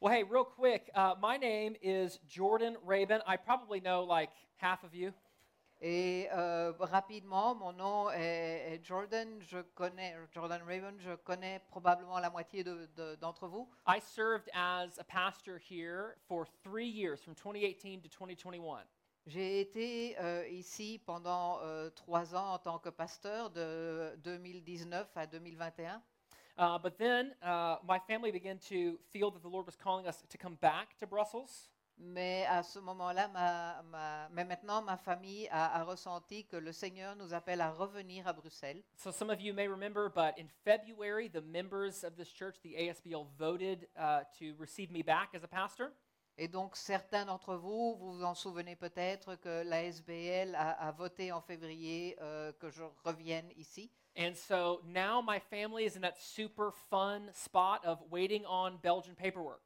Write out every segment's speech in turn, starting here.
Well, hey, real quick, uh, my name is Jordan Rabin. I probably know like half of you. Et euh, rapidement, mon nom est, est Jordan. Je connais Jordan Raven. Je connais probablement la moitié de- de- d'entre vous. I served as a pastor here for three years, from 2018 to 2021. J'ai été euh, ici pendant euh, trois ans en tant que pasteur de 2019 à 2021. Uh, but then uh, my family began to feel that the Lord was calling us to come back to Brussels. Mais à ce moment-là, ma- ma- mais maintenant, ma famille a, a ressenti que le Seigneur nous appelle à revenir à Bruxelles. So some of you may remember, but in February, the members of this church, the ASBL, voted uh, to receive me back as a pastor. Et donc, certains d'entre vous, vous vous en souvenez peut-être que la SBL a, a voté en février euh, que je revienne ici. And so now my family is in that super fun spot of waiting on Belgian paperwork.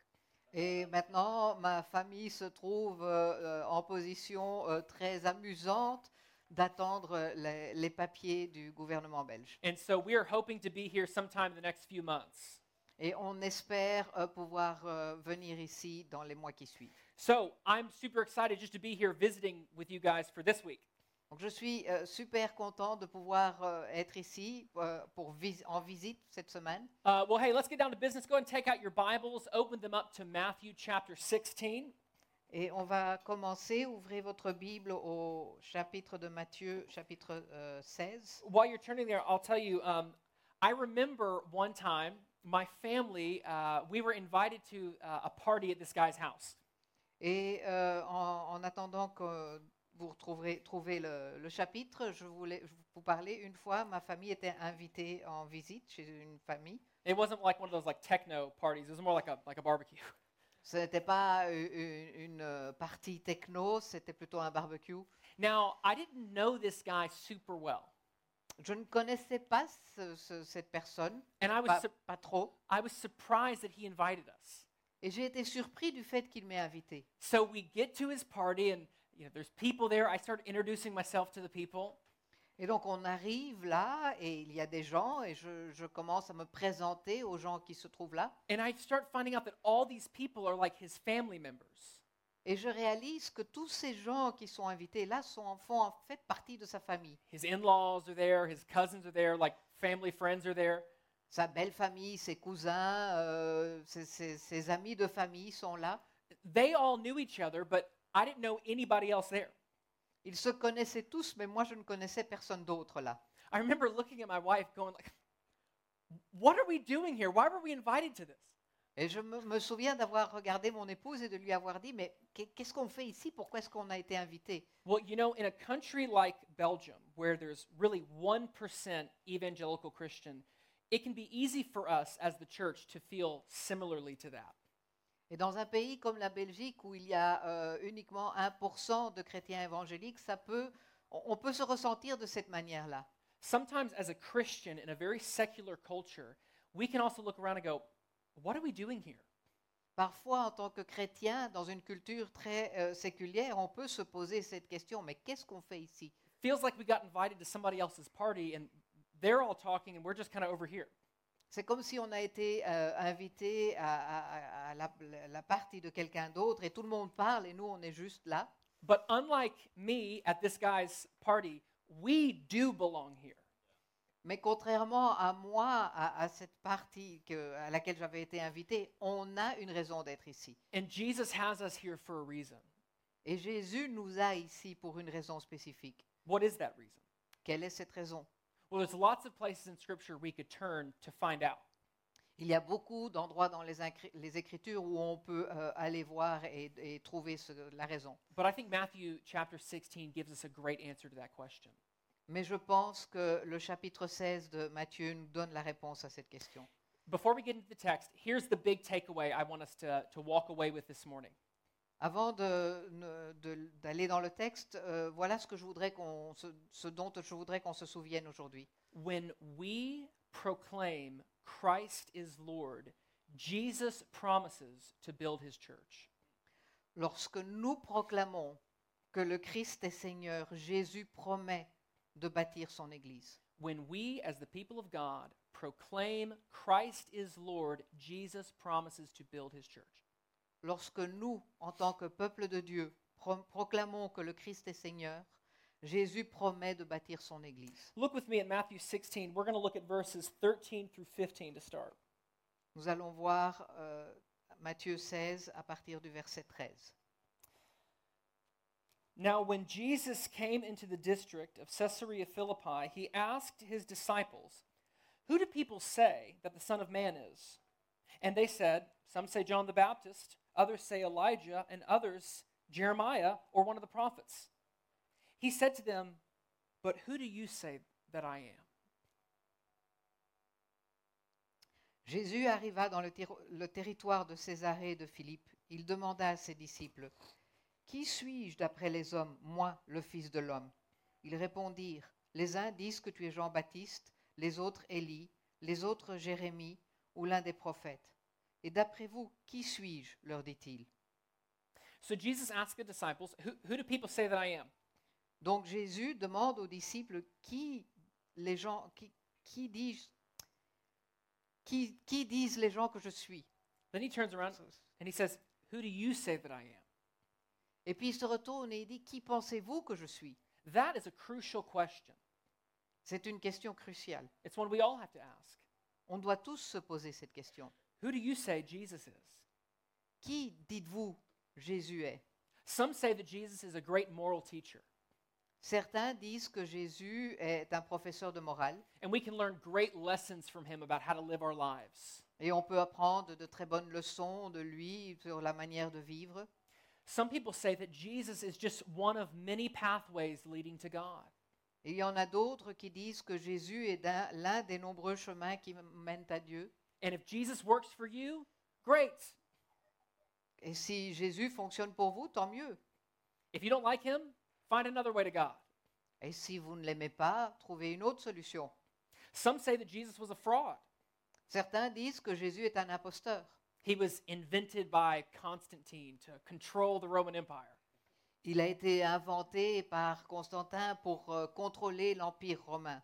Et maintenant, ma famille se trouve euh, euh, en position euh, très amusante d'attendre euh, les, les papiers du gouvernement belge. And so we are hoping to be here sometime in the next few months. Et on espère euh, pouvoir euh, venir ici dans les mois qui suivent. So I'm super excited just to be here visiting with you guys for this week. Donc, je suis euh, super content de pouvoir euh, être ici euh, pour vis- en visite cette semaine. Uh, well, hey, let's get down to business. Go and take out your Bibles, open them up to Matthew chapter 16. Et on va commencer. Ouvrez votre Bible au chapitre de Matthieu, chapitre euh, 16. While you're turning there, I'll tell you, um, I remember one time my family, uh, we were invited to uh, a party at this guy's house. Et euh, en, en attendant que vous retrouverez trouver le, le chapitre, je voulais vous parler. Une fois, ma famille était invitée en visite chez une famille. It wasn't like one of those like techno parties. It was more like a, like a barbecue. Ce n'était pas une, euh, partie techno, c'était plutôt un barbecue. Now, I didn't know this guy super well. Je ne connaissais pas ce- ce- cette personne, And I was, pas, pas trop. I was surprised that he invited us. Et j'ai été surpris du fait qu'il m'ait invité. So we get to his party, and you know, there's people there. I start introducing myself to the people. Et donc on arrive là et il y a des gens et je, je commence à me présenter aux gens qui se trouvent là. And I start finding out that all these people are like his family members. Et je réalise que tous ces gens qui sont invités là sont font en fait partie de sa famille. His in laws are there, his cousins are there, like family friends are there. Sa belle famille, ses cousins, euh, ses, ses- ses amis de famille sont là. They all knew each other, but I didn't know anybody else there. Ils se connaissaient tous, mais moi je ne connaissais personne d'autre là. I remember looking at my wife going like, what are we doing here? Why were we invited to this? Et je me, me souviens d'avoir regardé mon épouse et de lui avoir dit, mais qu'est- qu'est-ce qu'on fait ici Pourquoi est-ce qu'on a été invité Well, you know, in a country like Belgium, where there's really 1% evangelical Christian, it can be easy for us as the church to feel similarly to that. Et dans un pays comme la Belgique, où il y a euh, uniquement 1% de chrétiens évangéliques, ça peut, on peut se ressentir de cette manière-là. Sometimes, as a Christian in a very secular culture, we can also look around and go, what are we doing here? Parfois, en tant que chrétien, dans une culture très euh, séculière, on peut se poser cette question, mais qu'est-ce qu'on fait ici? Feels like we got invited to somebody else's party and they're all talking and we're just kind of over here. C'est comme si on a été euh, invité à, à- à la, la partie de quelqu'un d'autre et tout le monde parle et nous, on est juste là. But unlike me at this guy's party, we do belong here. Mais contrairement à moi, à, à cette partie que- à laquelle j'avais été invité, on a une raison d'être ici. And Jesus has us here for a reason. Et Jésus nous a ici pour une raison spécifique. What is that reason? Quelle est cette raison? Well, there's lots of places in Scripture we could turn to find out. Il y a beaucoup d'endroits dans les, Écritures où on peut euh, aller voir et, et trouver ce- la raison. But I think Matthew chapter 16 gives us a great answer to that question. Mais je pense que le chapitre 16 de Matthieu nous donne la réponse à cette question. Before we get into the text, here's the big takeaway I want us to, to walk away with this morning. Avant d'aller dans le texte, euh, voilà ce, que je voudrais qu'on se- ce dont je voudrais qu'on se souvienne aujourd'hui. When we proclaim Christ is Lord, Jesus promises to build his church. Lorsque nous proclamons que le Christ est Seigneur, Jésus promet de bâtir son Église. When we, as the people of God, proclaim Christ is Lord, Jesus promises to build his church. Lorsque nous, en tant que peuple de Dieu, pro- proclamons que le Christ est Seigneur, Jésus promet de bâtir son Église. Look with me at Matthew 16. We're going to look at verses 13 through 15 to start. Nous allons voir euh, Matthieu 16 à partir du verset 13. Now, when Jesus came into the district of Caesarea Philippi, he asked his disciples, Who do people say that the Son of Man is? And they said, Some say John the Baptist, others say Elijah, and others Jeremiah or one of the prophets. He said to them, But who do you say that I am? Jésus arriva dans le, ter- le territoire de Césarée et de Philippe. Il demanda à ses disciples, Qui suis-je d'après les hommes, moi, le Fils de l'homme? Ils répondirent, Les uns disent que tu es Jean-Baptiste, les autres Élie, les autres Jérémie ou l'un des prophètes. Et d'après vous, qui suis-je leur dit-il. So Jesus asked the disciples, Who, who do people say that I am? Donc Jésus demande aux disciples, Qui les gens, qui, qui dis-je qui, qui disent les gens que je suis? Then he turns around and he says, Who do you say that I am? Et puis il se retourne et il dit, Qui pensez-vous que je suis? That is a crucial question. C'est une question cruciale. It's one we all have to ask. On doit tous se poser cette question. Who do you say Jesus is? Qui dites-vous Jésus est? Some say that Jesus is a great moral teacher, Certains disent que Jésus est un professeur de morale and we can learn great lessons from him about how to live our lives. et on peut apprendre de très bonnes leçons de lui sur la manière de vivre. Some people say that Jesus is just one of many pathways leading to God. Et il y en a d'autres qui disent que Jésus est l'un des nombreux chemins qui mènent à Dieu. And if Jesus works for you, great. Et si Jésus fonctionne pour vous, tant mieux. If you don't like him, find another way to God. Et si vous ne l'aimez pas, trouvez une autre solution. Some say that Jesus was a fraud. Certains disent que Jésus est un imposteur. He was invented by Constantine to control the Roman Empire. Il a été inventé par Constantin pour euh, contrôler l'Empire romain.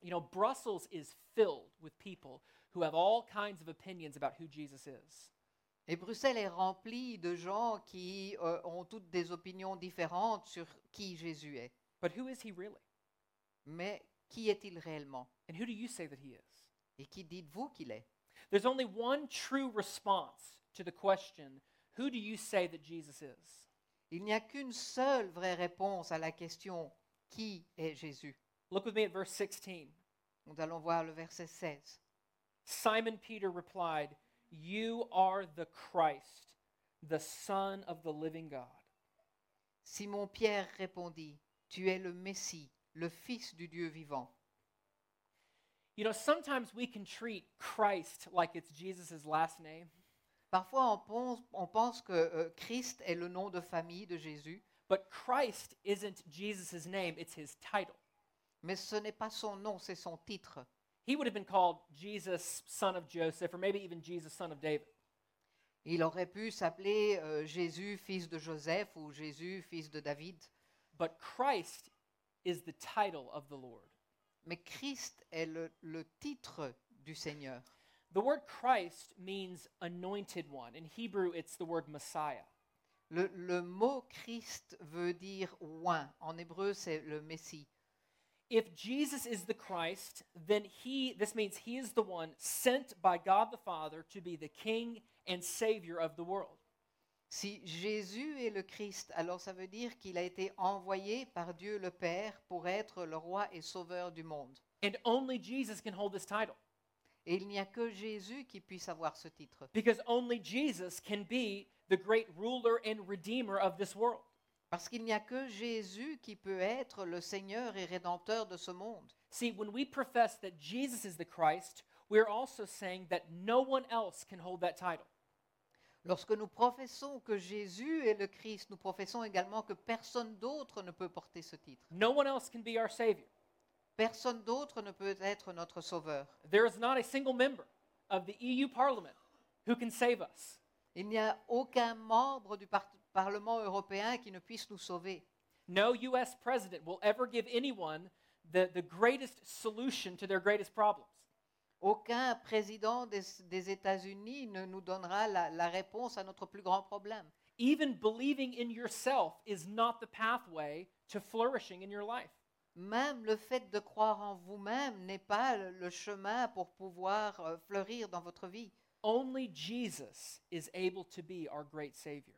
You know, Brussels is filled with people who have all kinds of opinions about who Jesus is. Et Bruxelles est remplie de gens qui euh, ont toutes des opinions différentes sur qui Jésus est. But who is he really? Mais qui est-il réellement? And who do you say that he is? Et qui dites-vous qu'il est? There's only one true response to the question, who do you say that Jesus is? Il n'y a qu'une seule vraie réponse à la question qui est Jésus? Look with me at verse 16. Nous allons voir le verset 16. Simon Peter replied, You are the Christ, the Son of the living God. Simon Pierre répondit, Tu es le Messie, le Fils du Dieu vivant. You know, sometimes we can treat Christ like it's Jesus' last name, Parfois on pense, on pense que euh, Christ est le nom de famille de Jésus, but Christ isn't Jesus' name, it's his title. mais ce n'est pas son nom, c'est son titre. He would have been called Jesus, son of Joseph, or maybe even Jesus, son of David. Il aurait pu s'appeler euh, Jésus, fils de Joseph, ou Jésus, fils de David. But Christ is the title of the Lord. Mais Christ est le, le titre du Seigneur. The word Christ means anointed one. In Hebrew, it's the word Messiah. Le, le mot Christ veut dire oint. En hébreu, c'est le Messie. If Jesus is the Christ, then he this means he is the one sent by God the Father to be the king and savior of the world. Si Jésus est le Christ, alors ça veut dire qu'il a été envoyé par Dieu le Père pour être le roi et sauveur du monde. And only Jesus can hold this title Et il n'y a que Jésus qui puisse avoir ce titre. because only Jesus can be the great ruler and redeemer of this world. Parce qu'il n'y a que Jésus qui peut être le Seigneur et Rédempteur de ce monde. See, when we profess that Jesus is the Christ, we're also saying that no one else can hold that title. Lorsque nous professons que Jésus est le Christ, nous professons également que personne d'autre ne peut porter ce titre. No one else can be our savior. Personne d'autre ne peut être notre sauveur. There is not a single member of the EU Parliament who can save us. Il n'y a aucun membre du par- Parlement européen qui ne puisse nous sauver. No U.S. president will ever give anyone the, the greatest solution to their greatest problems. Aucun président des, des États-Unis ne nous donnera la, la réponse à notre plus grand problème. Even believing in yourself is not the pathway to flourishing in your life. Même le fait de croire en vous-même n'est pas le- le chemin pour pouvoir euh, fleurir dans votre vie. Only Jesus is able to be our great Savior.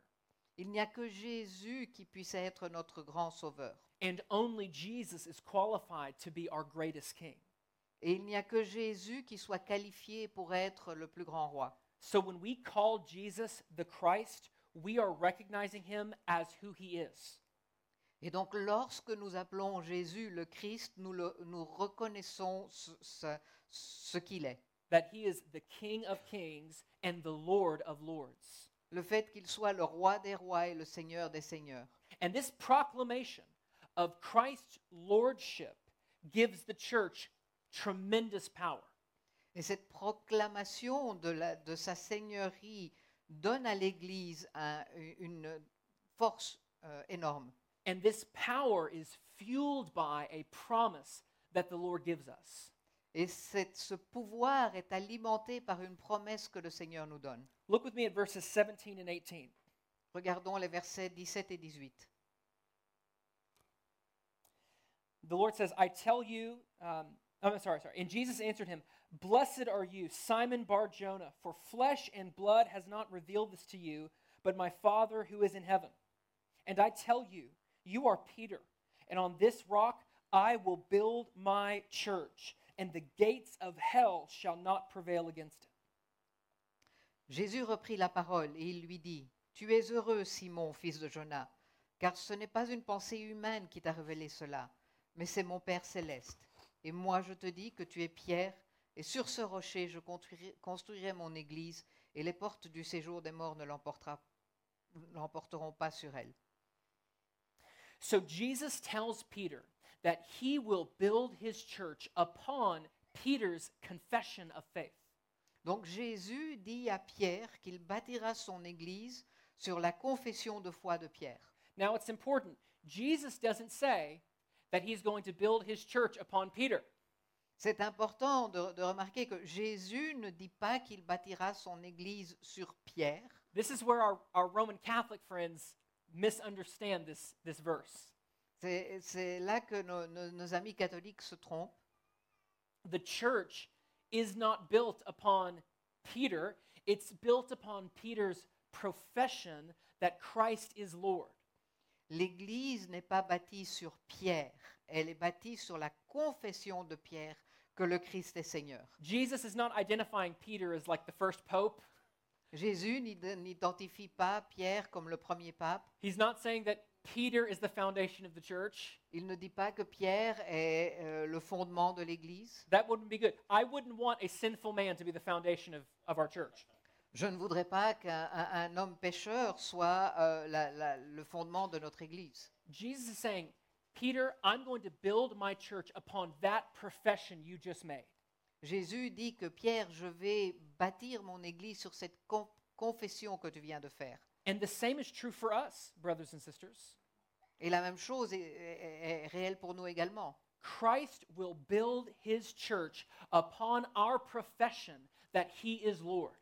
Il n'y a que Jésus qui puisse être notre grand sauveur. And only Jesus is qualified to be our greatest King. Et il n'y a que Jésus qui soit qualifié pour être le plus grand roi. So when we call Jesus the Christ, we are recognizing him as who he is. Et donc lorsque nous appelons Jésus le Christ, nous, le- nous reconnaissons ce, ce- ce qu'il est. that he is the King of kings and the Lord of lords. Le fait qu'il soit le roi des rois et le seigneur des seigneurs. And this proclamation of Christ's lordship gives the church tremendous power. Et cette proclamation de, la- de sa seigneurie donne à l'Église un- une force euh, énorme. And this power is fueled by a promise that the Lord gives us. Et ce pouvoir est alimenté par une promesse que le Seigneur nous donne. Look with me at verses 17 and 18. Regardons les versets 17 et 18. The Lord says, I tell you, um, oh, I'm sorry, sorry. And Jesus answered him, Blessed are you, Simon Bar Jonah, for flesh and blood has not revealed this to you, but my Father who is in heaven. And I tell you, you are Peter, and on this rock I will build my church, and the gates of hell shall not prevail against it. Jésus reprit la parole et il lui dit, Tu es heureux, Simon, fils de Jonas, car ce n'est pas une pensée humaine qui t'a révélé cela, mais c'est mon Père céleste. Et moi je te dis que tu es Pierre, et sur ce rocher je construirai, mon église, et les portes du séjour des morts ne l'emporteront pas sur elle. So Jesus tells Peter that he will build his church upon Peter's confession of faith. Donc Jésus dit à Pierre qu'il bâtira son église sur la confession de foi de Pierre. Now it's important. Jesus doesn't say that he's going to build his church upon Peter. C'est important de, de remarquer que Jésus ne dit pas qu'il bâtira son église sur Pierre. This is where our, our Roman Catholic friends misunderstand this, this verse. C'est là que nos, nos- nos amis catholiques se trompent. The church is not built upon Peter, it's built upon Peter's profession that Christ is Lord. L'église n'est pas bâtie sur Pierre, elle est bâtie sur la confession de Pierre que le Christ est Seigneur. Jesus is not identifying Peter as like the first pope. Jésus n'ide- n'identifie pas Pierre comme le premier pape. He's not saying that Peter is the foundation of the church. Il ne dit pas que Pierre est euh, le fondement de l'Église. That wouldn't be good. I wouldn't want a sinful man to be the foundation of, of our church. Je ne voudrais pas qu'un un- un homme pécheur soit euh, la- la- le fondement de notre Église. Jesus is saying, Peter, I'm going to build my church upon that profession you just made. Jésus dit que Pierre, je vais bâtir mon Église sur cette con- confession que tu viens de faire. And the same is true for us, brothers and sisters. Et la même chose est, est- est réelle pour nous également. Christ will build his church upon our profession that he is Lord.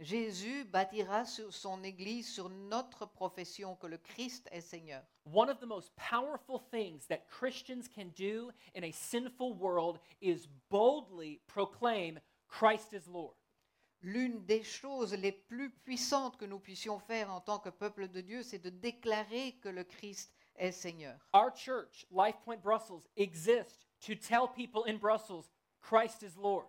Jésus bâtira sur son Église sur notre profession que le Christ est Seigneur. One of the most powerful things that Christians can do in a sinful world is boldly proclaim Christ is Lord. L'une des choses les plus puissantes que nous puissions faire en tant que peuple de Dieu, c'est de déclarer que le Christ est Seigneur. Our church, Life Point Brussels, exists to tell people in Brussels Christ is Lord.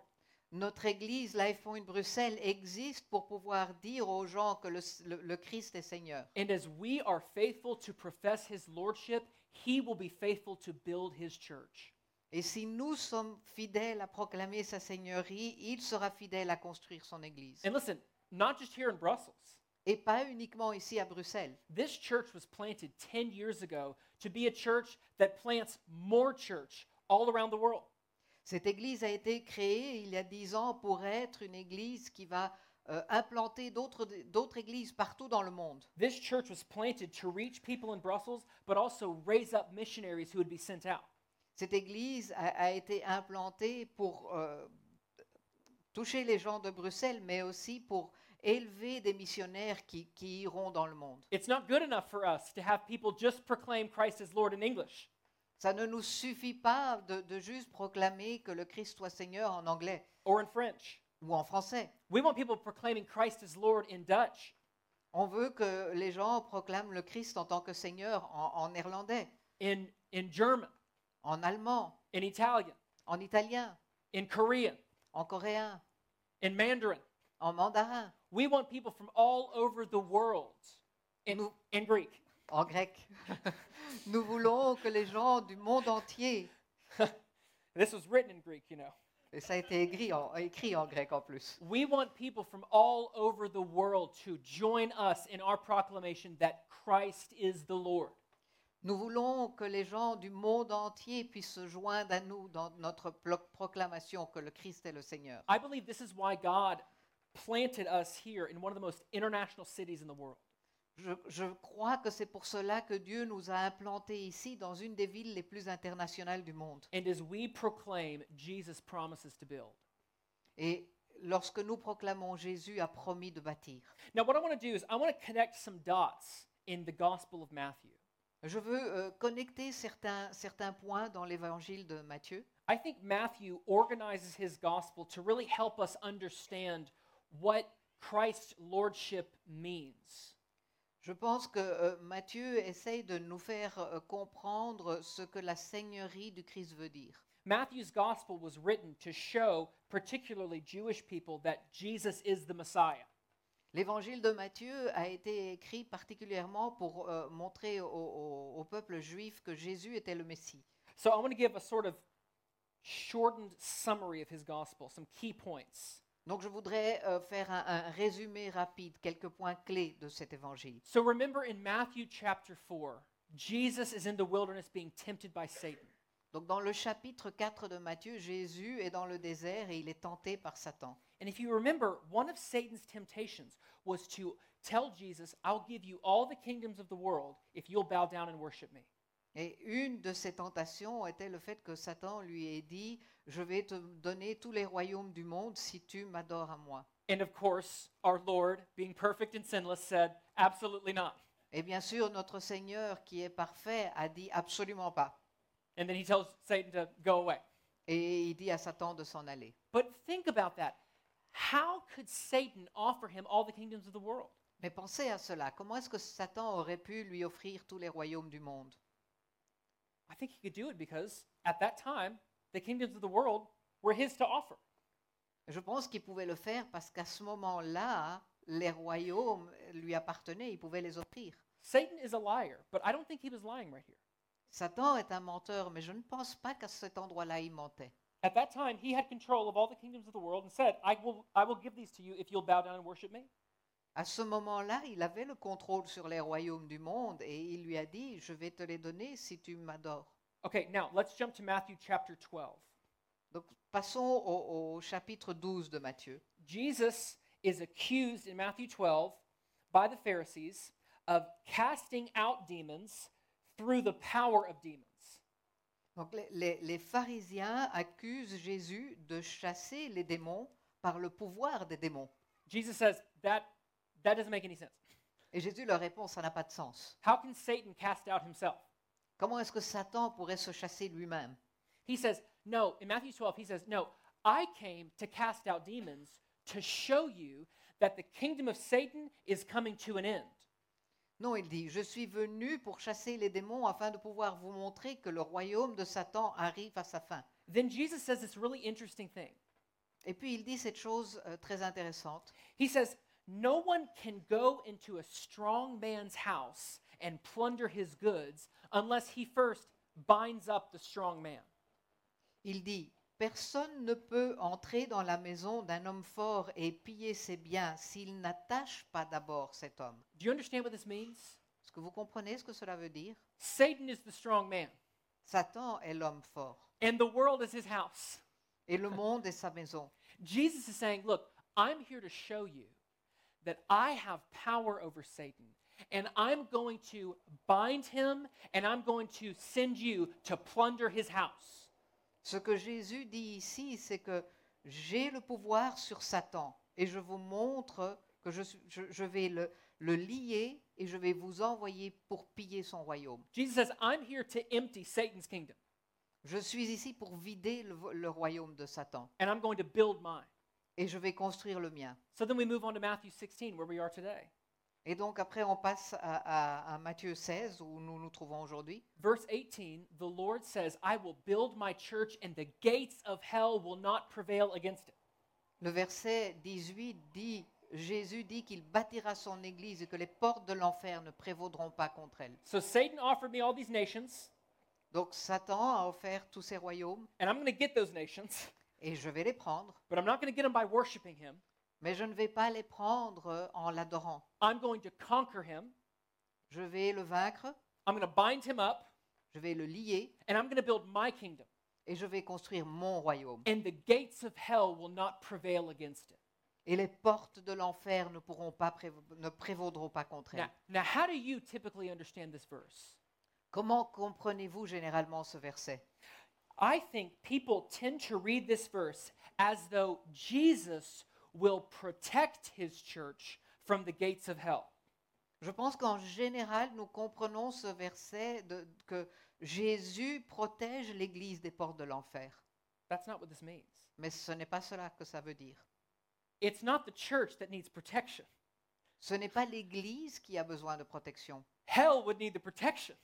Notre Église, Life Point Bruxelles, existe pour pouvoir dire aux gens que le, le- le Christ est Seigneur. And as we are faithful to profess his lordship, he will be faithful to build his church. Et si nous sommes fidèles à proclamer sa Seigneurie, il sera fidèle à construire son Église. And listen, not just here in Brussels. Et pas uniquement ici à Bruxelles. This church was planted 10 years ago to be a church that plants more church all around the world. Cette Église a été créée il y a dix ans pour être une Église qui va euh, implanter d'autres d'autres Églises partout dans le monde. This church was planted to reach people in Brussels, but also raise up missionaries who would be sent out. Cette Église a, a été implantée pour, euh, toucher les gens de Bruxelles, mais aussi pour élever des missionnaires qui, qui iront dans le monde. It's not good enough for us to have people just proclaim Christ as Lord in English. Ça ne nous suffit pas de, de juste proclamer que le Christ soit Seigneur en anglais or in French. ou en français. We want people proclaiming Christ as Lord in Dutch, On veut que les gens proclament le Christ en tant que Seigneur en, en néerlandais, in, in German, en allemand, in Italian, en italien, in Korean, en coréen, in Mandarin. en mandarin, We want people from all over the world in, Nous- in Greek. en grec. Nous voulons que les gens du monde entier, This was written in Greek, you know. et ça a été écrit en, écrit en grec en plus, We want people from all over the world to join us in our proclamation that Christ is the Lord. Nous voulons que les gens du monde entier puissent se joindre à nous dans notre proclamation que le Christ est le Seigneur. I believe this is why God planted us here in one of the most international cities in the world. Je, je crois que c'est pour cela que Dieu nous a implantés ici, dans une des villes les plus internationales du monde. And as we proclaim, Jesus promises to build. Et lorsque nous proclamons Jésus a promis de bâtir. Now, what I want to do is I want to connect some dots in the Gospel of Matthew. Je veux euh, connecter certains, certains points dans l'évangile de Matthieu. I think Matthew organizes his gospel to really help us understand what Christ's lordship means. Je pense que euh, Matthieu essaye de nous faire euh, comprendre ce que la seigneurie du Christ veut dire. Matthew's gospel was written to show particularly Jewish people that Jesus is the Messiah. L'évangile de Matthieu a été écrit particulièrement pour euh, montrer au, au- au peuple juif que Jésus était le Messie. So I want to give a sort of shortened summary of his gospel, some key points. Donc je voudrais euh, faire un, un résumé rapide, quelques points clés de cet évangile. So remember in Matthew chapter 4, Jesus is in the wilderness being tempted by Satan. Donc dans le chapitre 4 de Matthieu, Jésus est dans le désert et il est tenté par Satan. And if you remember, one of Satan's temptations was to tell Jesus, I'll give you all the kingdoms of the world if you'll bow down and worship me. Et une de ses tentations était le fait que Satan lui ait dit, je vais te donner tous les royaumes du monde si tu m'adores à moi. And of course, our Lord, being perfect and sinless, said, Absolutely not. Et bien sûr, notre Seigneur qui est parfait a dit absolument pas. And then he tells Satan to go away. Et il dit à Satan de s'en aller. But think about that. How could Satan offer him all the kingdoms of the world? Mais pensez à cela. Comment est-ce que Satan aurait pu lui offrir tous les royaumes du monde? I think he could do it because at that time, the kingdoms of the world were his to offer. Je pense qu'il pouvait le faire parce qu'à ce moment-là, les royaumes lui appartenaient, il pouvait les offrir. Satan is a liar, but I don't think he was lying right here. Satan est un menteur, mais je ne pense pas qu'à cet endroit-là, il mentait. At that time, he had control of all the kingdoms of the world and said, I will, I will give these to you if you'll bow down and worship me. À ce moment-là, il avait le contrôle sur les royaumes du monde et il lui a dit, je vais te les donner si tu m'adores. Okay, now let's jump to Matthew chapter 12. Donc passons au, au chapitre 12 de Matthieu. Jesus is accused in Matthew 12 by the Pharisees of casting out demons through the power of demons. Donc les, les- les pharisiens accusent Jésus de chasser les démons par le pouvoir des démons. Jesus says that that doesn't make any sense. Et Jésus leur répond, ça n'a pas de sens. How can Satan cast out himself? Comment est-ce que Satan pourrait se chasser lui-même? He says, no, in Matthew 12, he says, no, I came to cast out demons to show you that the kingdom of Satan is coming to an end. Non, il dit, je suis venu pour chasser les démons afin de pouvoir vous montrer que le royaume de Satan arrive à sa fin. Then Jesus says this really interesting thing. Et puis il dit cette chose euh, très intéressante. He says, No one can go into a strong man's house and plunder his goods unless he first binds up the strong man. Il dit, personne ne peut entrer dans la maison d'un homme fort et piller ses biens s'il n'attache pas d'abord cet homme. Do you understand what this means? Est-ce que vous comprenez ce que cela veut dire? Satan is the strong man, Satan est l'homme fort and the world is his house. et le monde est sa maison. Jesus is saying, Look, I'm here to show you that I have power over Satan, and I'm going to bind him, and I'm going to send you to plunder his house. Ce que Jésus dit ici, c'est que j'ai le pouvoir sur Satan et je vous montre que je, suis- je- je vais le, le lier et je vais vous envoyer pour piller son royaume. Jesus says, I'm here to empty Satan's kingdom, Je suis ici pour vider le royaume de Satan and I'm going to build mine. et je vais construire le mien. So then we move on to Matthew 16, where we are today. Et donc après, on passe à, à- à Matthieu 16, où nous nous trouvons aujourd'hui. Verse 18, the Lord says, I will build my church, and the gates of hell will not prevail against it. Le verset 18 dit, Jésus dit qu'il bâtira son Église et que les portes de l'enfer ne prévaudront pas contre elle. So Satan offered me all these nations, Donc Satan a offert tous ces royaumes and I'm going to get those nations, et je vais les prendre, but I'm not going to get them by worshiping him. Mais je ne vais pas les prendre euh, en l'adorant. I'm going to conquer him. Je vais le vaincre, I'm going to bind him up, je vais le lier and I'm going to build my kingdom. et je vais construire mon royaume. And the gates of hell will not prevail against it. Et les portes de l'enfer ne pourront pas prév- ne prévaudront pas contre Now, elle. now, how do you typically understand this verse? Comment comprenez-vous généralement ce verset? I think people tend to read this verse as though Jesus will protect his church from the gates of hell. Je pense qu'en général, nous comprenons ce verset de- que Jésus protège l'Église des portes de l'enfer. That's not what this means. Mais ce n'est pas cela que ça veut dire. It's not the church that needs protection. Ce n'est pas l'Église qui a besoin de protection. Hell would need the protection.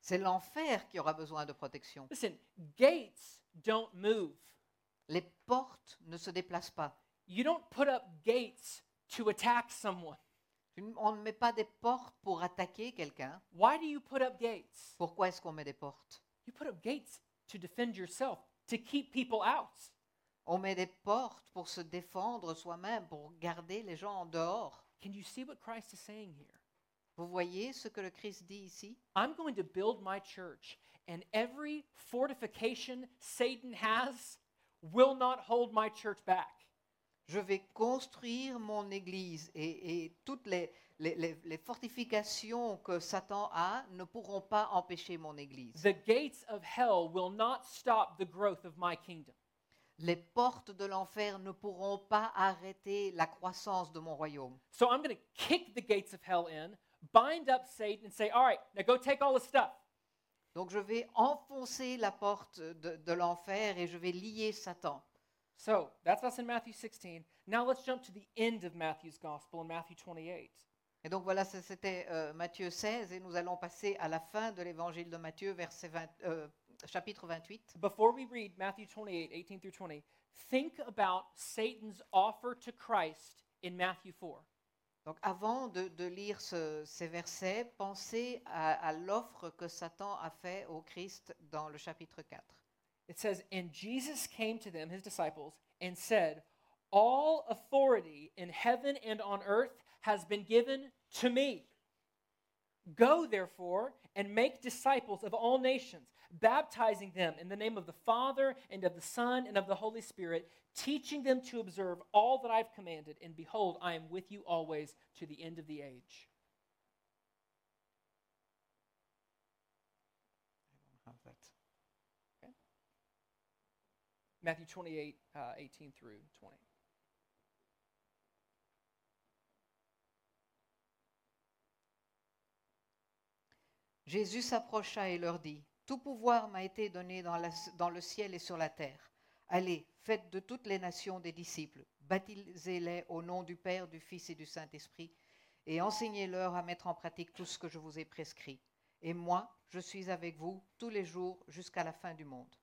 C'est l'enfer qui aura besoin de protection. Listen, gates don't move. Les portes ne se déplacent pas. You don't put up gates to attack someone. On ne met pas des portes pour attaquer quelqu'un. Why do you put up gates? Pourquoi est-ce qu'on met des portes You put up gates to defend yourself, to keep people out. On met des portes pour se défendre soi-même, pour garder les gens en dehors. Can you see what Christ is saying here? Vous voyez ce que le Christ dit ici I'm going to build my church, and every fortification Satan has will not hold my church back. Je vais construire mon Église et, et toutes les, les- les- les fortifications que Satan a ne pourront pas empêcher mon Église. The gates of hell will not stop the growth of my kingdom. Les portes de l'enfer ne pourront pas arrêter la croissance de mon royaume. So I'm going to kick the gates of hell in, bind up Satan, and say, All right, now go take all the stuff. Donc je vais enfoncer la porte de, de l'enfer et je vais lier Satan. So that's us in Matthew 16. Now let's jump to the end of Matthew's gospel in Matthew 28. Et donc voilà, ça, c'était euh, Matthieu 16 et nous allons passer à la fin de l'évangile de Matthieu, verset 20, euh, chapitre 28. Before we read Matthew 28, 18 through 20, think about Satan's offer to Christ in Matthew 4. Donc avant de, de lire ce- ces versets, pensez à, à l'offre que Satan a fait au Christ dans le chapitre 4. It says, And Jesus came to them, his disciples, and said, All authority in heaven and on earth has been given to me. Go, therefore, and make disciples of all nations, baptizing them in the name of the Father, and of the Son, and of the Holy Spirit, teaching them to observe all that I've commanded. And behold, I am with you always to the end of the age. Matthew 28, uh, 18 through 20. Jésus s'approcha et leur dit, Tout pouvoir m'a été donné dans le ciel et sur la terre. Allez, faites de toutes les nations des disciples, baptisez-les au nom du Père, du Fils et du Saint-Esprit, et enseignez-leur à mettre en pratique tout ce que je vous ai prescrit. Et moi, je suis avec vous tous les jours jusqu'à la fin du monde.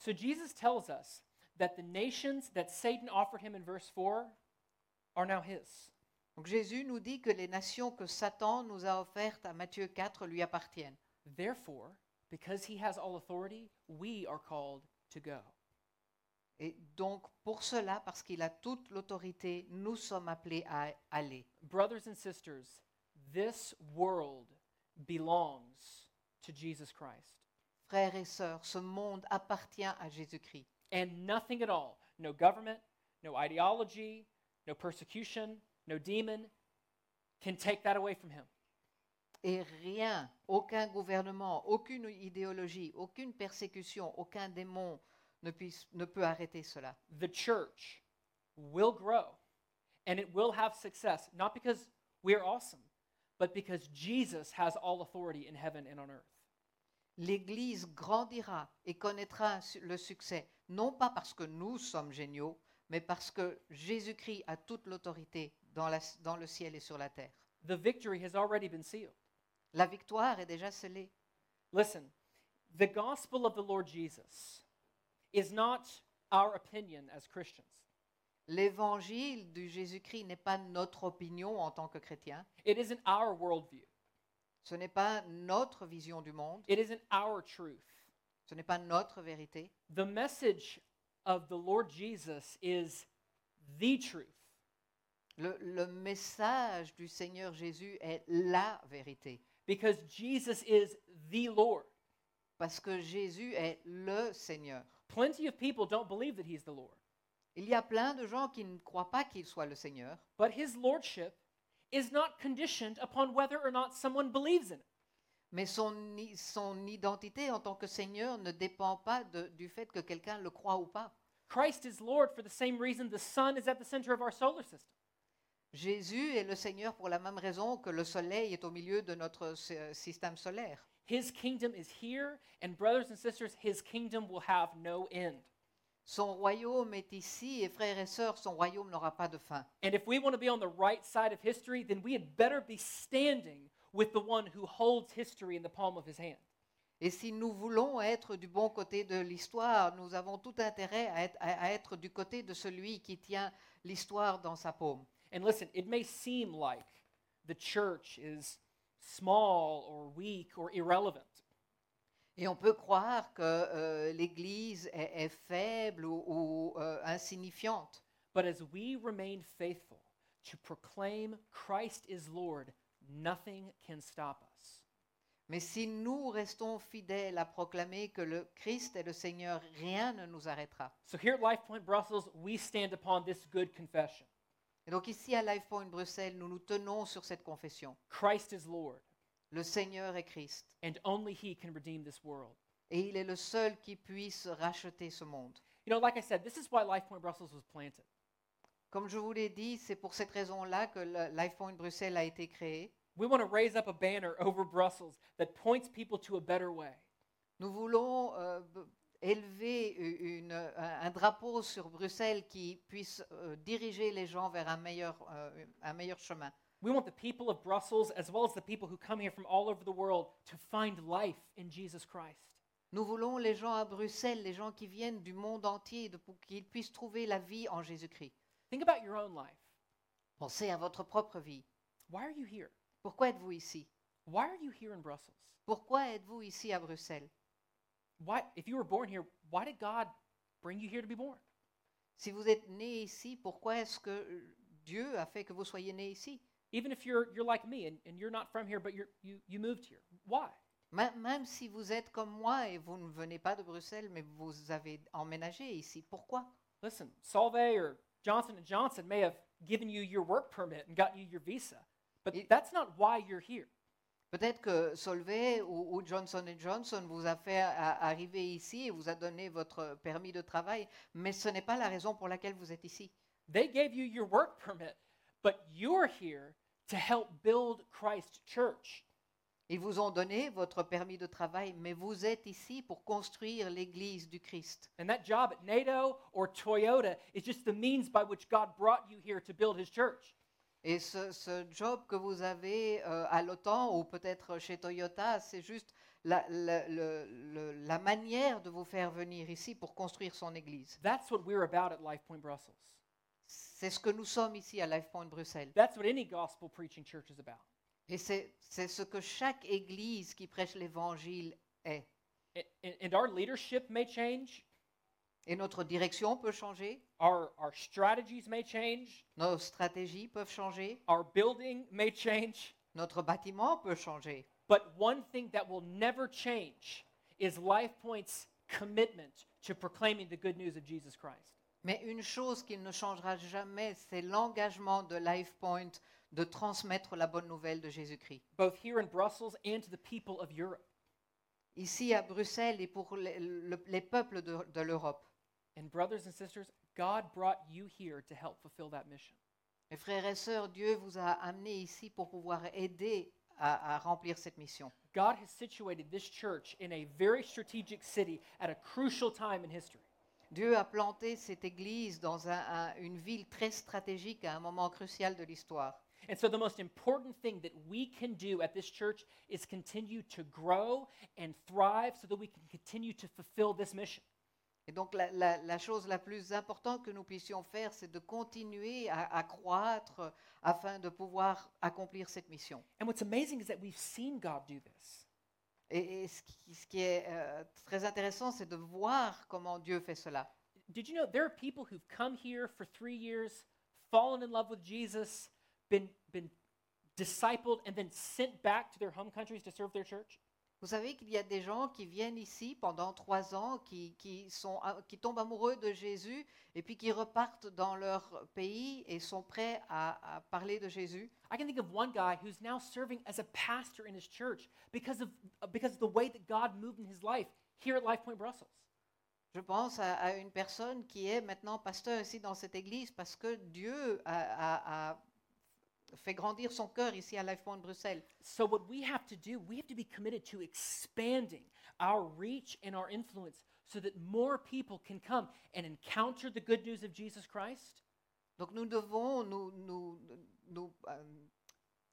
So Jesus tells us that the nations that Satan offered him in verse 4 are now his. Donc Jésus nous dit que les nations que Satan nous a offertes à Matthieu 4 lui appartiennent. Therefore, because he has all authority, we are called to go. Et donc, pour cela, parce qu'il a toute l'autorité, nous sommes appelés à aller. Brothers and sisters, this world belongs to Jesus Christ. Frères et sœurs, ce monde appartient à Jésus-Christ. And nothing at all, no government, no ideology, no persecution, no demon, can take that away from him. Et rien, aucun gouvernement, aucune idéologie, aucune persécution, aucun démon ne, puisse- ne peut arrêter cela. The church will grow and it will have success, not because we're awesome, but because Jesus has all authority in heaven and on earth. L'Église grandira et connaîtra le succès, non pas parce que nous sommes géniaux, mais parce que Jésus-Christ a toute l'autorité dans, la- dans le ciel et sur la terre. The victory has already been sealed. La victoire est déjà scellée. Listen, the gospel of the Lord Jesus is not our opinion as Christians. L'évangile du Jésus-Christ n'est pas notre opinion en tant que chrétien. It isn't our worldview. Ce n'est pas notre vision du monde. It isn't our truth. Ce n'est pas notre vérité. The message of the Lord Jesus is the truth. Le, le message du Seigneur Jésus est la vérité. Because Jesus is the Lord. Parce que Jésus est le Seigneur. Plenty of people don't believe that he's the Lord. Il y a plein de gens qui ne croient pas qu'il soit le Seigneur. But his lordship is not conditioned upon whether or not someone believes in it. Mais son, son identité en tant que Seigneur ne dépend pas de- du fait que quelqu'un le croit ou pas. Christ is Lord for the same reason the sun is at the center of our solar system. Jésus est le Seigneur pour la même raison que le Soleil est au milieu de notre s- système solaire. His kingdom is here, and brothers and sisters, his kingdom will have no end. Son royaume est ici et frères et sœurs, son royaume n'aura pas de fin. And if we want to be on the right side of history, then we had better be standing with the one who holds history in the palm of his hand. Et si nous voulons être du bon côté de l'histoire, nous avons tout intérêt à être, à- à être du côté de celui qui tient l'histoire dans sa paume. And listen, it may seem like the church is small or weak or irrelevant. Et on peut croire que euh, l'Église est, est faible ou, ou, euh, insignifiante. But as we remain faithful to proclaim Christ is Lord, nothing can stop us. Mais si nous restons fidèles à proclamer que le Christ est le Seigneur, rien ne nous arrêtera. So here at Life Point Brussels, we stand upon this good confession Et donc ici à Life Point Bruxelles, nous nous tenons sur cette confession. Christ is Lord, Le Seigneur est Christ. and only He can redeem this world. Et il est le seul qui puisse racheter ce monde. You know, like I said, this is why Life Point Brussels was planted. Comme je vous l'ai dit, c'est pour cette raison-là que le Life Point Bruxelles a été créé. We want to raise up a banner over Brussels that points people to a better way. Nous voulons euh, b- élever u- une- un, un drapeau sur Bruxelles qui puisse euh, diriger les gens vers un meilleur, euh, un meilleur chemin. We want the people of Brussels, as well as the people who come here from all over the world, to find life in Jesus Christ. Nous voulons les gens à Bruxelles, les gens qui viennent du monde entier, de- pour qu'ils puissent trouver la vie en Jésus-Christ. Think about your own life. Pensez à votre propre vie. Why are you here? Pourquoi êtes-vous ici? Why are you here in Brussels? Pourquoi êtes-vous ici à Bruxelles? Why, if you were born here, why did God bring you here to be born? Si vous êtes né ici, pourquoi est-ce que Dieu a fait que vous soyez né ici? Even if you're, you're like me and, and you're not from here, but you're, you, you moved here. Why? Même si vous êtes comme moi et vous ne venez pas de Bruxelles, mais vous avez emménagé ici, pourquoi? Listen, Solvay or Johnson & Johnson may have given you your work permit and gotten you your visa, but It- that's not why you're here. Peut-être que Solvay ou, ou Johnson Johnson vous a fait a- arriver ici et vous a donné votre permis de travail, mais ce n'est pas la raison pour laquelle vous êtes ici. They gave you your work permit, but you're here to help build Christ Church. Ils vous ont donné votre permis de travail, mais vous êtes ici pour construire l'Église du Christ. And that job at NATO or Toyota is just the means by which God brought you here to build his church. Et ce, ce job que vous avez euh, à l'OTAN ou peut-être chez Toyota, c'est juste la, la- le- le- la manière de vous faire venir ici pour construire son Église. That's what we're about at Life Point Brussels. C'est ce que nous sommes ici à LifePoint Bruxelles. That's what any gospel preaching church is about. Et c'est ce que chaque Église qui prêche l'Évangile est. And, and our leadership may change, Et notre direction peut changer, our, our strategies may change, nos stratégies peuvent changer, our building may change, notre bâtiment peut changer. but one thing that will never change is Life Point's commitment to proclaiming the good news of Jesus Christ. Mais une chose qui ne changera jamais, c'est l'engagement de LifePoint de transmettre la bonne nouvelle de Jésus-Christ. both here in Brussels and to the people of Europe. Ici à Bruxelles et pour les, le- les peuples de, de l'Europe. And, brothers and sisters, God brought you here to help fulfill that mission. Mes frères et sœurs, Dieu vous a amenés ici pour pouvoir aider à, à remplir cette mission. God has situated this church in a very strategic city at a crucial time in history. Dieu a planté cette église dans un- un- une ville très stratégique à un moment crucial de l'histoire. And so, the most important thing that we can do at this church is continue to grow and thrive so that we can continue to fulfill this mission. Et donc la, la- la chose la plus importante que nous puissions faire, c'est de continuer à, à croître afin de pouvoir accomplir cette mission. And what's amazing is that we've seen God do this. Et, et ce, qui, ce qui est euh, très intéressant, c'est de voir comment Dieu fait cela. Did you know there are people who've come here for three years, fallen in love with Jesus, been, been discipled, and then sent back to their home countries to serve their church? Vous savez qu'il y a des gens qui viennent ici pendant trois ans, qui, qui sont, a- qui tombent amoureux de Jésus et puis qui repartent dans leur pays et sont prêts à, à parler de Jésus. I can think of one guy who's now serving as a pastor in his church because of, because of the way that God moved in his life here at Life Point Brussels. Je pense à, à une personne qui est maintenant pasteur ici dans cette église parce que Dieu a, a- a fait grandir son cœur ici à Life Point Bruxelles. So, what we have to do, we have to be committed to expanding our reach and our influence so that more people can come and encounter the good news of Jesus Christ Donc nous devons nous, nous, nous, euh,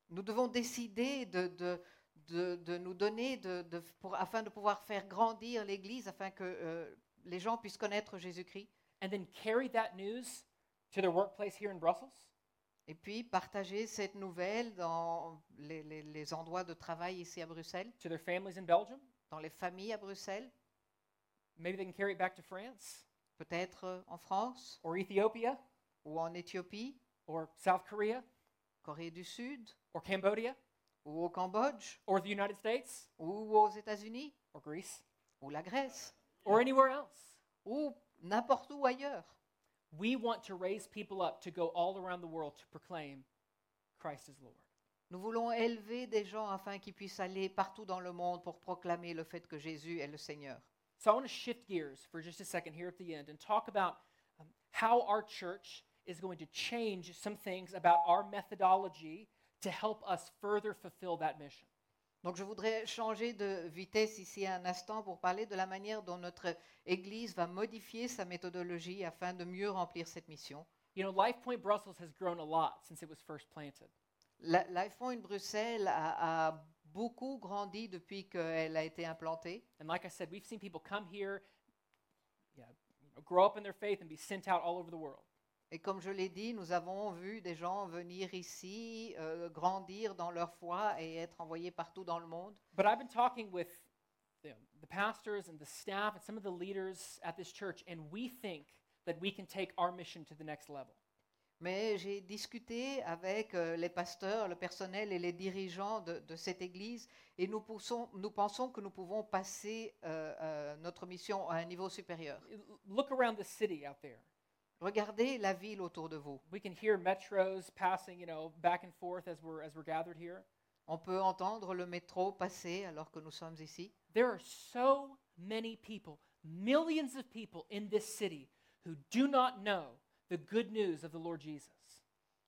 nous devons décider de, de, de, de nous donner de, de- pour, afin de pouvoir faire grandir l'Église, afin que euh, les gens puissent connaître Jésus-Christ, and then carry that news to their workplace here in Brussels. Et puis partager cette nouvelle dans les, les- les endroits de travail ici à Bruxelles, to their families in Belgium. dans les familles à Bruxelles, Maybe they can carry it back to France. Peut-être euh, en France. Or Ethiopia. Ou en Éthiopie, or South Korea. Corée du Sud. Or Cambodia. Ou au Cambodge. Or the United States. Ou aux États-Unis. Or Greece. Ou la Grèce. Or anywhere else. ou n'importe où ailleurs. We want to raise people up to go all around the world to proclaim Christ is Lord. Nous voulons élever des gens afin qu'ils puissent aller partout dans le monde pour proclamer le fait que Jésus est le Seigneur. So I want to shift gears for just a second here at the end and talk about um, how our church is going to change some things about our methodology to help us further fulfill that mission. Donc je voudrais changer de vitesse ici un instant pour parler de la manière dont notre Église va modifier sa méthodologie afin de mieux remplir cette mission. You know, Life Point Brussels has grown a lot since it was first planted. La- Life Point Bruxelles a, a beaucoup grandi depuis qu'elle a été implantée. And like I said, we've seen people come here, yeah, grow up in their faith, and be sent out all over the world. Et comme je l'ai dit, nous avons vu des gens venir ici, euh, grandir dans leur foi et être envoyés partout dans le monde. But I've been talking with you know, the pastors and the staff and some of the leaders at this church, and we think that we can take our mission to the next level. Mais j'ai discuté avec euh, les pasteurs, le personnel et les dirigeants de, de cette église et nous, poussons- nous pensons que nous pouvons passer euh, notre mission à un niveau supérieur. Look around the city out there. Regardez la ville autour de vous. We can hear metros passing, you know, back and forth as we're as we're gathered here. On peut entendre le métro passer alors que nous sommes ici. There are so many people, millions of people in this city who do not know the good news of the Lord Jesus.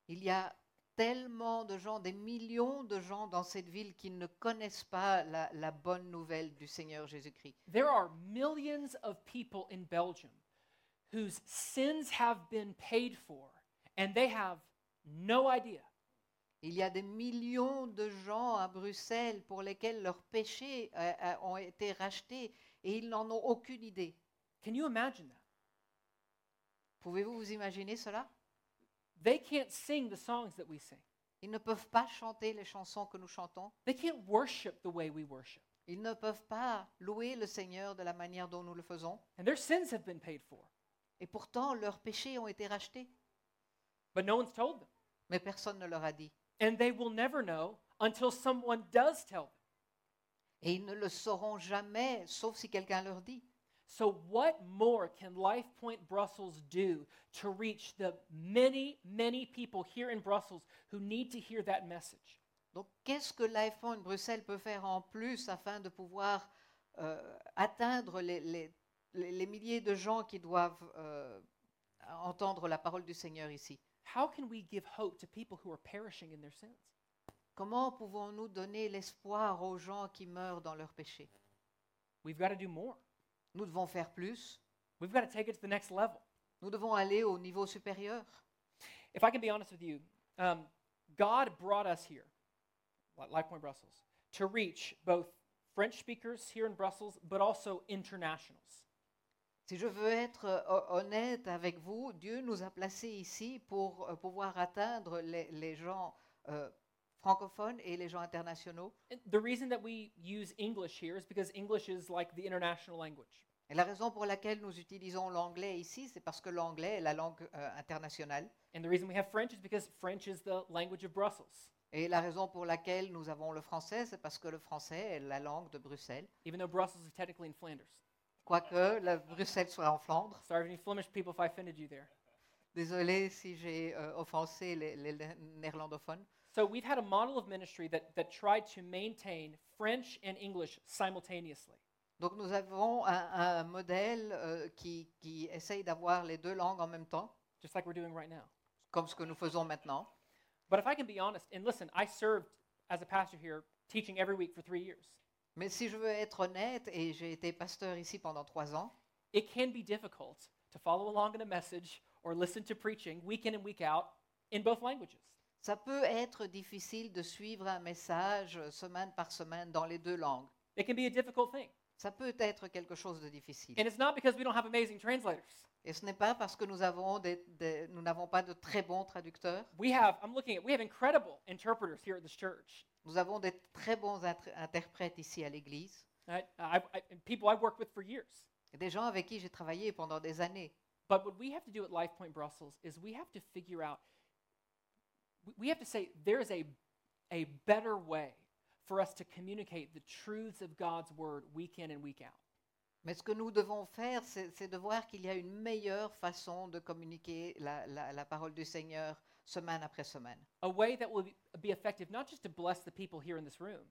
Il y a tellement de gens, des millions de gens dans cette ville qui ne connaissent pas la, la bonne nouvelle du Seigneur Jésus-Christ. There are millions of people in Belgium whose sins have been paid for and they have no idea. Il y a des millions de gens à Bruxelles pour lesquels leurs péchés euh, euh, ont été rachetés et ils n'en ont aucune idée. Can you imagine that? Pouvez-vous vous imaginer cela? They can't sing the songs that we sing. Ils ne peuvent pas chanter les chansons que nous chantons. They can't worship the way we worship. Ils ne peuvent pas louer le Seigneur de la manière dont nous le faisons. And their sins have been paid for. Et pourtant, leurs péchés ont été rachetés. But no one's told them. Mais personne ne leur a dit. And they will never know until someone does tell them. Et ils ne le sauront jamais, sauf si quelqu'un leur dit. So, what more can Life Point Brussels do to reach the many, many people here in Brussels who need to hear that message? Donc, qu'est-ce que l'iPhone Bruxelles peut faire en plus afin de pouvoir euh, atteindre les, les les, les milliers de gens qui doivent euh, entendre la parole du Seigneur ici. How can we give hope to people who are perishing in their sins? Comment pouvons-nous donner l'espoir aux gens qui meurent dans leurs péchés? We've got to do more. Nous devons faire plus. We've got to take it to the next level. Nous devons aller au niveau supérieur. If I can be honest with you, um, God brought us here, Li- Life Point Brussels, to reach both French speakers here in Brussels, but also internationals. Si je veux être euh, ho- honnête avec vous, Dieu nous a placés ici pour euh, pouvoir atteindre les, les gens euh, francophones et les gens internationaux. And the reason that we use English here is because English is like the international language. Et la raison pour laquelle nous utilisons l'anglais ici, c'est parce que l'anglais est la langue euh, internationale. And the reason we have French is because French is the language of Brussels. Et la raison pour laquelle nous avons le français, c'est parce que le français est la langue de Bruxelles. even though Brussels is technically in Flanders. Quoique la Bruxelles soit en Flandre. Sorry any Flemish people if I offended you there. Désolé si j'ai euh, offensé les, les néerlandophones. So we've had a model of ministry that, that tried to maintain French and English simultaneously. Donc nous avons un, un modèle euh, qui, qui essaye d'avoir les deux langues en même temps, just like we're doing right now. comme ce que nous faisons maintenant. But if I can be honest, and listen, I served as a pastor here, teaching every week for three years. Mais si je veux être honnête, et j'ai été pasteur ici pendant trois ans, It can be difficult to follow along in a message or listen to preaching week in and week out in both languages. ça peut être difficile de suivre un message semaine par semaine dans les deux langues. It can be a difficult thing. Ça peut être quelque chose de difficile. And it's not because we don't have amazing translators. Et ce n'est pas parce que nous avons des- des- nous n'avons pas de très bons traducteurs. We have, I'm looking at, we have incredible interpreters here at this church. Nous avons des très bons inter- interprètes ici à l'Église. I, people I've worked with for years. Des gens avec qui j'ai travaillé pendant des années. But what we have to do at Life Point Brussels is we have to figure out, we- have to say there's a, a better way for us to communicate the truths of God's word week in and week out. Mais ce que nous devons faire, c'est c'est de voir qu'il y a une meilleure façon de communiquer la, la- la parole du Seigneur semaine après semaine. A way that will be, effective not just to bless the people here in this room,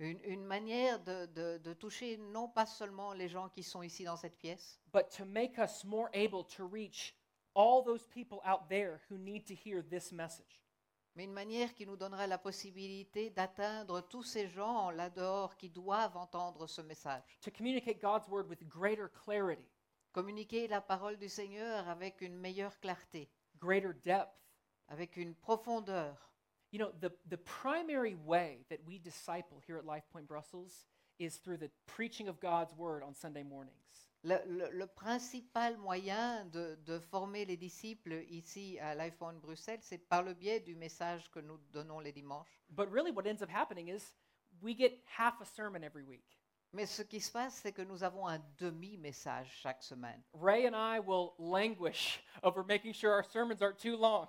Une, une manière de, de- de toucher non pas seulement les gens qui sont ici dans cette pièce, but to make us more able to reach all those people out there who need to hear this message. mais une manière qui nous donnera la possibilité d'atteindre tous ces gens là dehors qui doivent entendre ce message. To communicate God's word with greater clarity, Communiquer la parole du Seigneur avec une meilleure clarté, greater depth. Avec une profondeur. You know, the, the primary way that we disciple here at Life Point Brussels is through the preaching of God's word on Sunday mornings. Le, le- le principal moyen de, de former les disciples ici à l'iPhone Bruxelles, c'est par le biais du message que nous donnons les dimanches. But really, what ends up happening is we get half a sermon every week. Mais ce qui se passe, c'est que nous avons un demi-message chaque semaine. Ray and I will languish over making sure our sermons aren't too long.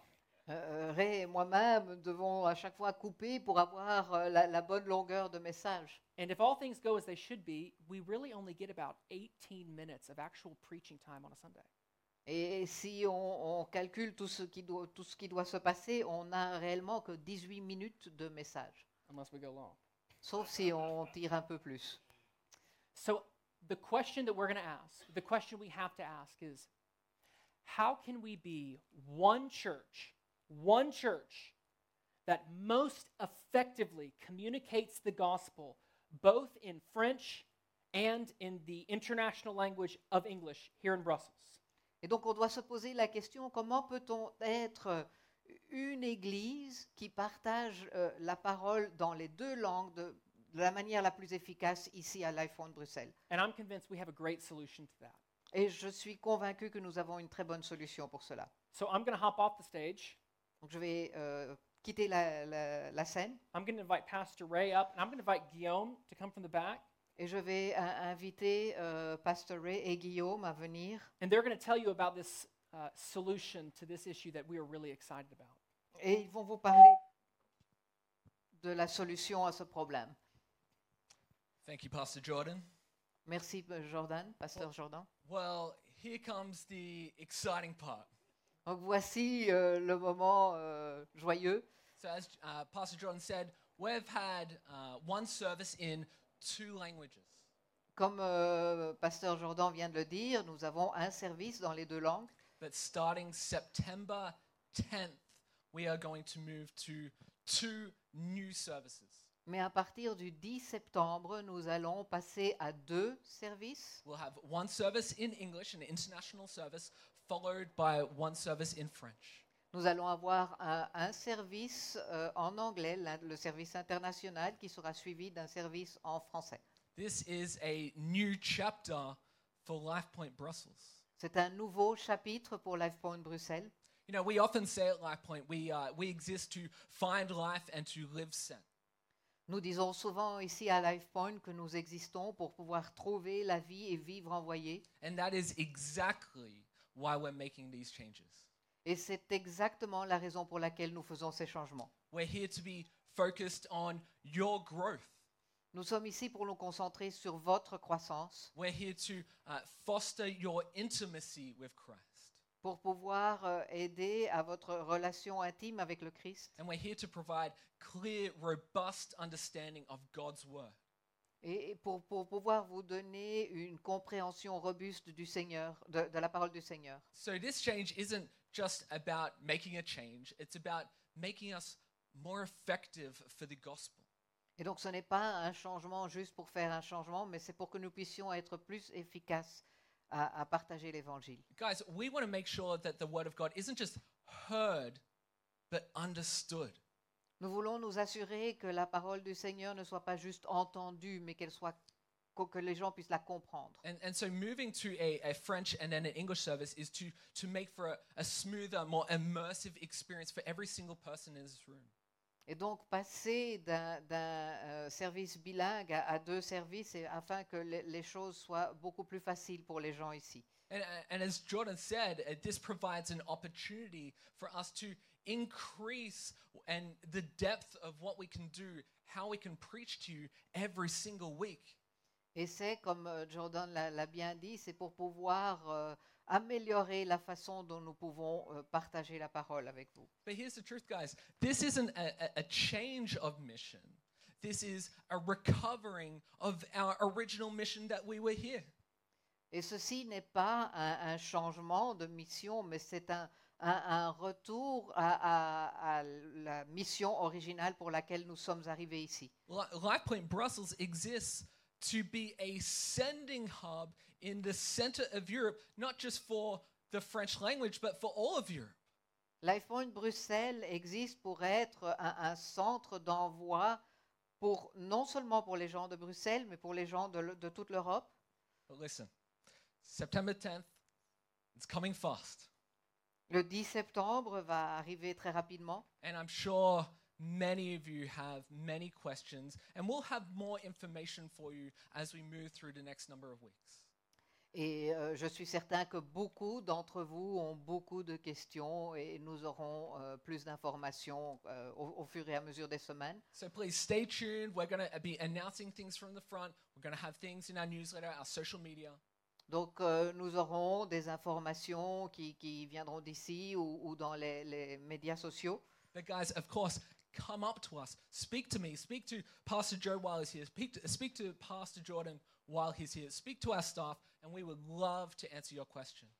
Euh, Ray et moi-même devons à chaque fois couper pour avoir euh, la, la bonne longueur de message. And if all things go as they should be, we really only get about 18 minutes of actual preaching time on a Sunday. Et si on, on calcule tout ce, qui doit, tout ce qui doit se passer, on n'a réellement que 18 minutes de message. unless we go long. Sauf si on tire un peu plus. So, the question that we're going to ask, the question we have to ask is how can we be one church, one church that most effectively communicates the gospel both in French and in the international language of English here in Brussels? Et donc on doit se poser la question, comment peut-on être une église qui partage euh, la parole dans les deux langues de, de la manière la plus efficace ici à l'iPhone Bruxelles? And I'm convinced we have a great solution to that. Et je suis convaincu que nous avons une très bonne solution pour cela. So, I'm going to hop off the stage. Donc je vais euh, quitter la, la- la scène I'm going to invite Pastor Ray up, and I'm going to invite Guillaume to come from the back. et je vais euh, inviter euh, Pasteur Ray et Guillaume à venir. And they're going to tell you about this uh, solution to this issue that we are really excited about. Et ils vont vous parler de la solution à ce problème. Thank you, Pastor Jordan. Merci Jordan, Pasteur Jordan. Well, here comes the exciting part. Donc voici euh, le moment euh, joyeux. So, as uh, Pastor Jordan said, we've had uh, one service in two languages. Comme euh, Pasteur Jordan vient de le dire, nous avons un service dans les deux langues. But starting September 10th, we are going to move to two new services. Mais à partir du 10 septembre, nous allons passer à deux services. We'll have one service in English, an international service, followed by one service in French. Nous allons avoir un, un service euh, en anglais, le service international, qui sera suivi d'un service en français. This is a new chapter for LifePoint Brussels. C'est un nouveau chapitre pour LifePoint Bruxelles. You know, we often say at LifePoint, we, uh, we exist to find life and to live sent. Nous disons souvent ici à LifePoint que nous existons pour pouvoir trouver la vie et vivre envoyé. And that is exactly why we're making these changes. Et c'est exactement la raison pour laquelle nous faisons ces changements. We're here to be focused on your growth. Nous sommes ici pour nous concentrer sur votre croissance, We're here to uh, foster your intimacy with Christ. pour pouvoir euh, aider à votre relation intime avec le Christ And we're here to provide clear, robust understanding of God's word. Et pour, pour pouvoir vous donner une compréhension robuste du Seigneur, de, de la parole du Seigneur. So this change isn't just about making a change, it's about making us more effective for the gospel. Et donc ce n'est pas un changement juste pour faire un changement, mais c'est pour que nous puissions être plus efficaces à, à partager l'Évangile. Guys, we want to make sure that the word of God isn't just heard, but understood. Nous voulons nous assurer que la parole du Seigneur ne soit pas juste entendue, mais qu'elle soit que les gens puissent la comprendre. And, and so moving to a, a French and then an English service is to, to make for a, a smoother, more immersive experience for every single person in this room. Et donc passer d'un d'un, euh, service bilingue à, à deux services et afin que les, les choses soient beaucoup plus faciles pour les gens ici. And, and as Jordan said, uh, this provides an opportunity for us to increase and the depth of what we can do, how we can preach to you every single week. Et c'est, comme euh, Jordan l'a l'a bien dit, c'est pour pouvoir euh, améliorer la façon dont nous pouvons euh, partager la parole avec vous. But here's the truth, guys this isn't a, a- a change of mission, this is a recovering of our original mission that we were here. Et ceci n'est pas un, un changement de mission, mais c'est un, un- un retour à, à- à la mission originale pour laquelle nous sommes arrivés ici. Li- LifePoint Brussels exists to be a sending hub in the center of Europe, not just for the French language, but for all of Europe. LifePoint Bruxelles existe pour être un, un centre d'envoi pour non seulement pour les gens de Bruxelles, mais pour les gens de, de toute l'Europe. But listen, September 10th, it's coming fast. Le 10 septembre va arriver très rapidement. And I'm sure many of you have many questions, and we'll have more information for you as we move through the next number of weeks. Et euh, je suis certain que beaucoup d'entre vous ont beaucoup de questions et nous aurons euh, plus d'informations euh, au, au fur et à mesure des semaines. So please stay tuned. We're going to be announcing things from the front. We're going to have things in our newsletter, our social media. Donc euh, nous aurons des informations qui, qui viendront d'ici ou, ou dans les, les médias sociaux. But guys, of course, come up to us. Speak to me. Speak to Pastor Joe while he's here. Speak to, speak to Pastor Jordan while he's here. Speak to our staff, and we would love to answer your questions.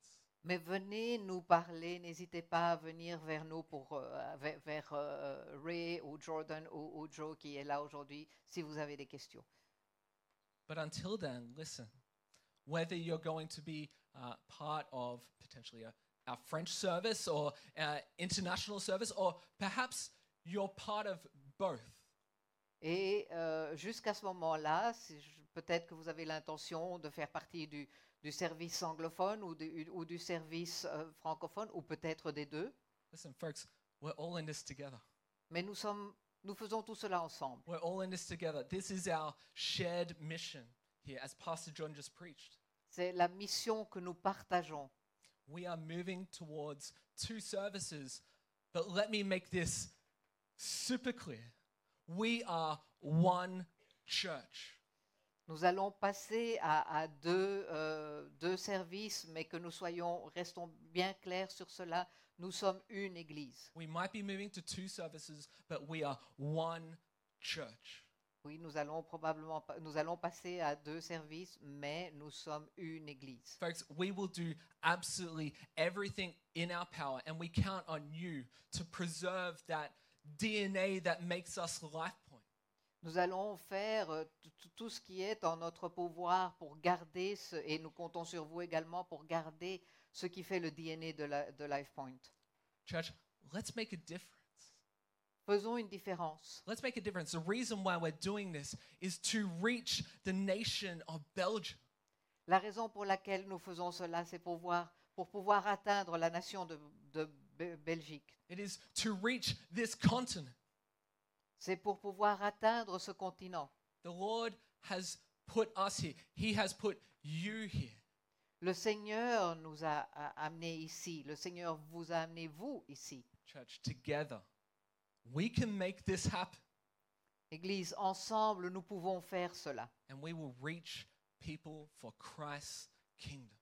Mais venez nous parler, n'hésitez pas à venir vers nous pour euh, vers, vers, euh, Ray ou Jordan ou, ou Joe qui est là aujourd'hui si vous avez des questions. But until then, listen. Whether you're going to be uh, part of potentially a, our French service or uh, international service, or perhaps you're part of both. Et euh, jusqu'à ce moment-là, peut-être que vous avez l'intention de faire partie du, du service anglophone ou du, ou du service euh, francophone, ou peut-être des deux. Listen, folks, we're all in this together. Mais nous, sommes, nous faisons tout cela ensemble. We're all in this together. This is our shared mission here, as Pastor John just preached. C'est la mission que nous partageons. We are moving towards two services, but let me make this super clear. We are one church. Nous allons passer à, à deux, euh, deux services, mais que nous soyons, restons bien clairs sur cela. Nous sommes une église. We might be moving to two services, but we are one church. Oui, nous allons probablement nous allons passer à deux services, mais nous sommes une église. Folks, we will do absolutely everything in our power, and we count on you to preserve that DNA that makes us LifePoint. Nous allons faire euh, tout ce qui est en notre pouvoir pour garder ce, et nous comptons sur vous également pour garder ce qui fait le DNA de, la, de LifePoint. Church, let's make a difference. Faisons une différence. Let's make a difference. The reason why we're doing this is to reach the nation of Belgium. La raison pour laquelle nous faisons cela, c'est pour, voir- pour pouvoir atteindre la nation de, de Be- Belgique. It is to reach this continent. C'est pour pouvoir atteindre ce continent. The Lord has put us here, He has put you here. Le Seigneur nous a, a amenés ici. Le Seigneur vous a amené vous ici. Church, together, we can make this happen Église, ensemble, nous pouvons faire cela. and we will reach people for Christ's kingdom.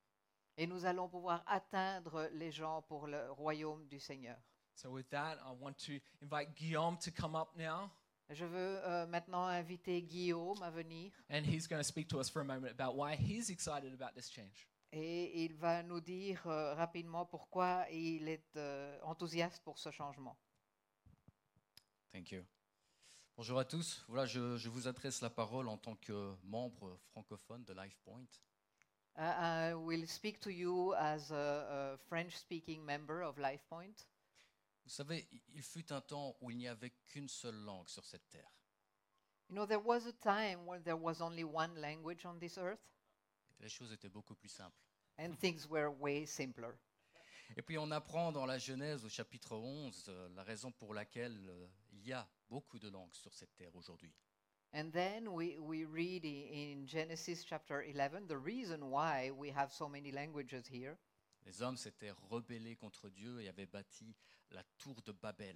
Et nous allons pouvoir atteindre les gens pour le royaume du Seigneur. So, with that, I want to invite Guillaume to come up now, Je veux euh, maintenant inviter Guillaume à venir and he's going to speak to us for a moment about why he's excited about this change. et il va nous dire euh, rapidement pourquoi il est euh, enthousiaste pour ce changement. Thank you. Bonjour à tous. Voilà, je, je vous adresse la parole en tant que membre francophone de LifePoint. Uh, I will speak to you as a, a French-speaking member of LifePoint. Vous savez, il fut un temps où il n'y avait qu'une seule langue sur cette terre. You know, there was a time when there was only one language on this earth, Les choses étaient beaucoup plus simples. and things were way simpler. Et puis on apprend dans la Genèse au chapitre 11 euh, la raison pour laquelle euh, il y a beaucoup de langues sur cette terre aujourd'hui. And then we, we read in Genesis chapter 11 the reason why we have so many languages here. Les hommes s'étaient rebellés contre Dieu et avaient bâti la tour de Babel.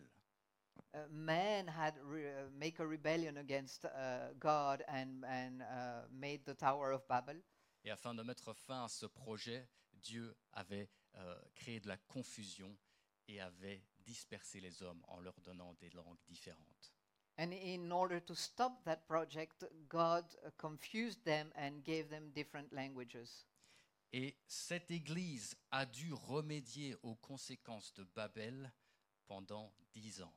Uh, man had re- uh, make a rebellion against uh, God and, and uh, made the Tower of Babel. Et afin de mettre fin à ce projet, Dieu avait euh, créé de la confusion et avait dispersé les hommes en leur donnant des langues différentes. And in order to stop that project, God confused them and gave them different languages. Et cette Église a dû remédier aux conséquences de Babel pendant dix ans.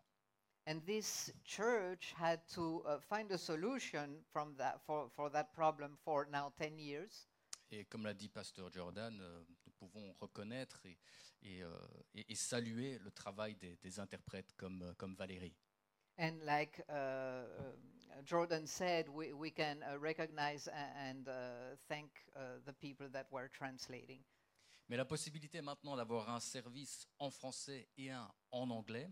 And this church had to uh, find a solution from that for, for that problem for now 10 years. Et comme l'a dit Pasteur Jordan, euh, pouvons reconnaître et, et, euh, et- et saluer le travail des, des interprètes comme, euh, comme Valérie. And like uh, uh, Jordan said, we, we can uh, recognize and uh, thank uh, the people that were translating. Mais la possibilité maintenant d'avoir un service en français et un en anglais,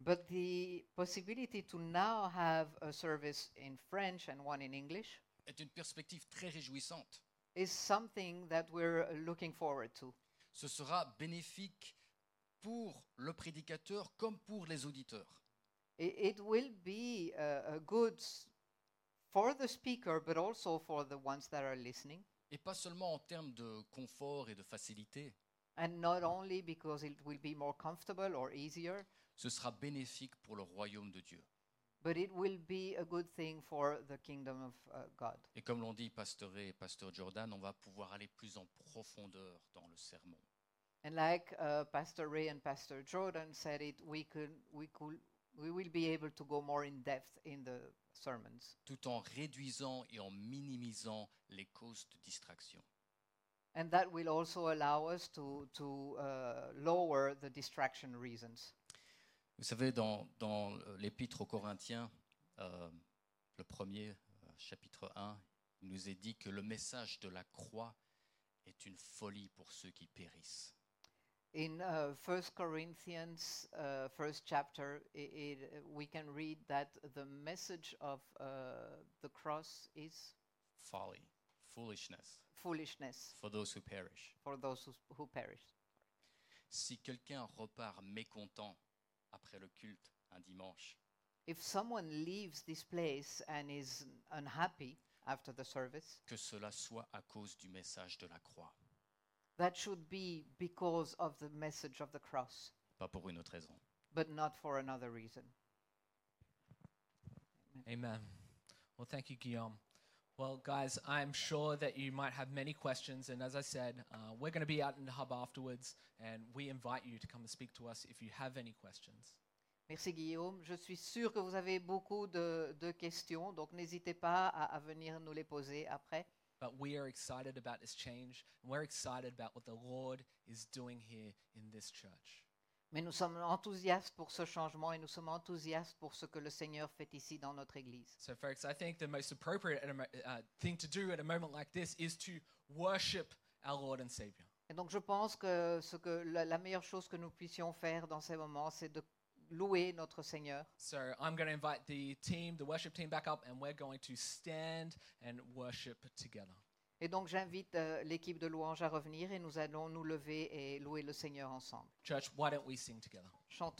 But the possibility to now have a service in French and one in English est une perspective très réjouissante. Is something that we're looking forward to. Ce sera bénéfique pour le prédicateur comme pour les auditeurs. It, it will be uh, good for the speaker, but also for the ones that are listening. Et pas seulement en termes de confort et de facilité, And not only because it will be more comfortable or easier, ce sera bénéfique pour le royaume de Dieu. But it will be a good thing for the kingdom of uh, God. Et comme l'ont dit Pasteur et Pasteur Jordan, on va pouvoir aller plus en profondeur dans le sermon. And like uh, Pastor Ray and Pastor Jordan said it, we could, we could, we will be able to go more in depth in the sermons, tout en réduisant et en minimisant les causes de distraction. and that will also allow us to to uh, lower the distraction reasons. Vous savez, dans, dans l'épître aux Corinthiens, euh, le premier, euh, chapitre 1, il nous est dit que le message de la croix est une folie pour ceux qui périssent. In uh, First Corinthians, uh, first chapter, it, uh, we can read that the message of uh, the cross is Folly, foolishness foolishness for those who perish. for those who, who perish. Si quelqu'un repart mécontent après le culte un dimanche, If someone leaves this place and is unhappy after the service, que cela soit à cause du message de la croix, that should be because of the message of the cross, pas pour une autre raison. but not for another reason. Amen. Well, thank you, Guillaume. Well, guys, I'm sure that you might have many questions, and as I said, uh, we're going to be out in the hub afterwards, and we invite you to come and speak to us if you have any questions. Merci Guillaume. Je suis sûr que vous avez beaucoup de, de questions, donc n'hésitez pas à, à venir nous les poser après. But we are excited about this change, and we're excited about what the Lord is doing here in this church. Mais nous sommes enthousiastes pour ce changement et nous sommes enthousiastes pour ce que le Seigneur fait ici dans notre Église. So, folks, I think the most appropriate uh, thing to do at a moment like this is to worship our Lord and Savior. Et donc je pense que, ce que la, la meilleure chose que nous puissions faire dans ces moments, c'est de louer notre Seigneur. So, I'm going to invite the team, the worship team, back up, and we're going to stand and worship together. Et donc j'invite euh, l'équipe de louange à revenir et nous allons nous lever et louer le Seigneur ensemble. Church, why don't we sing together? Chantons.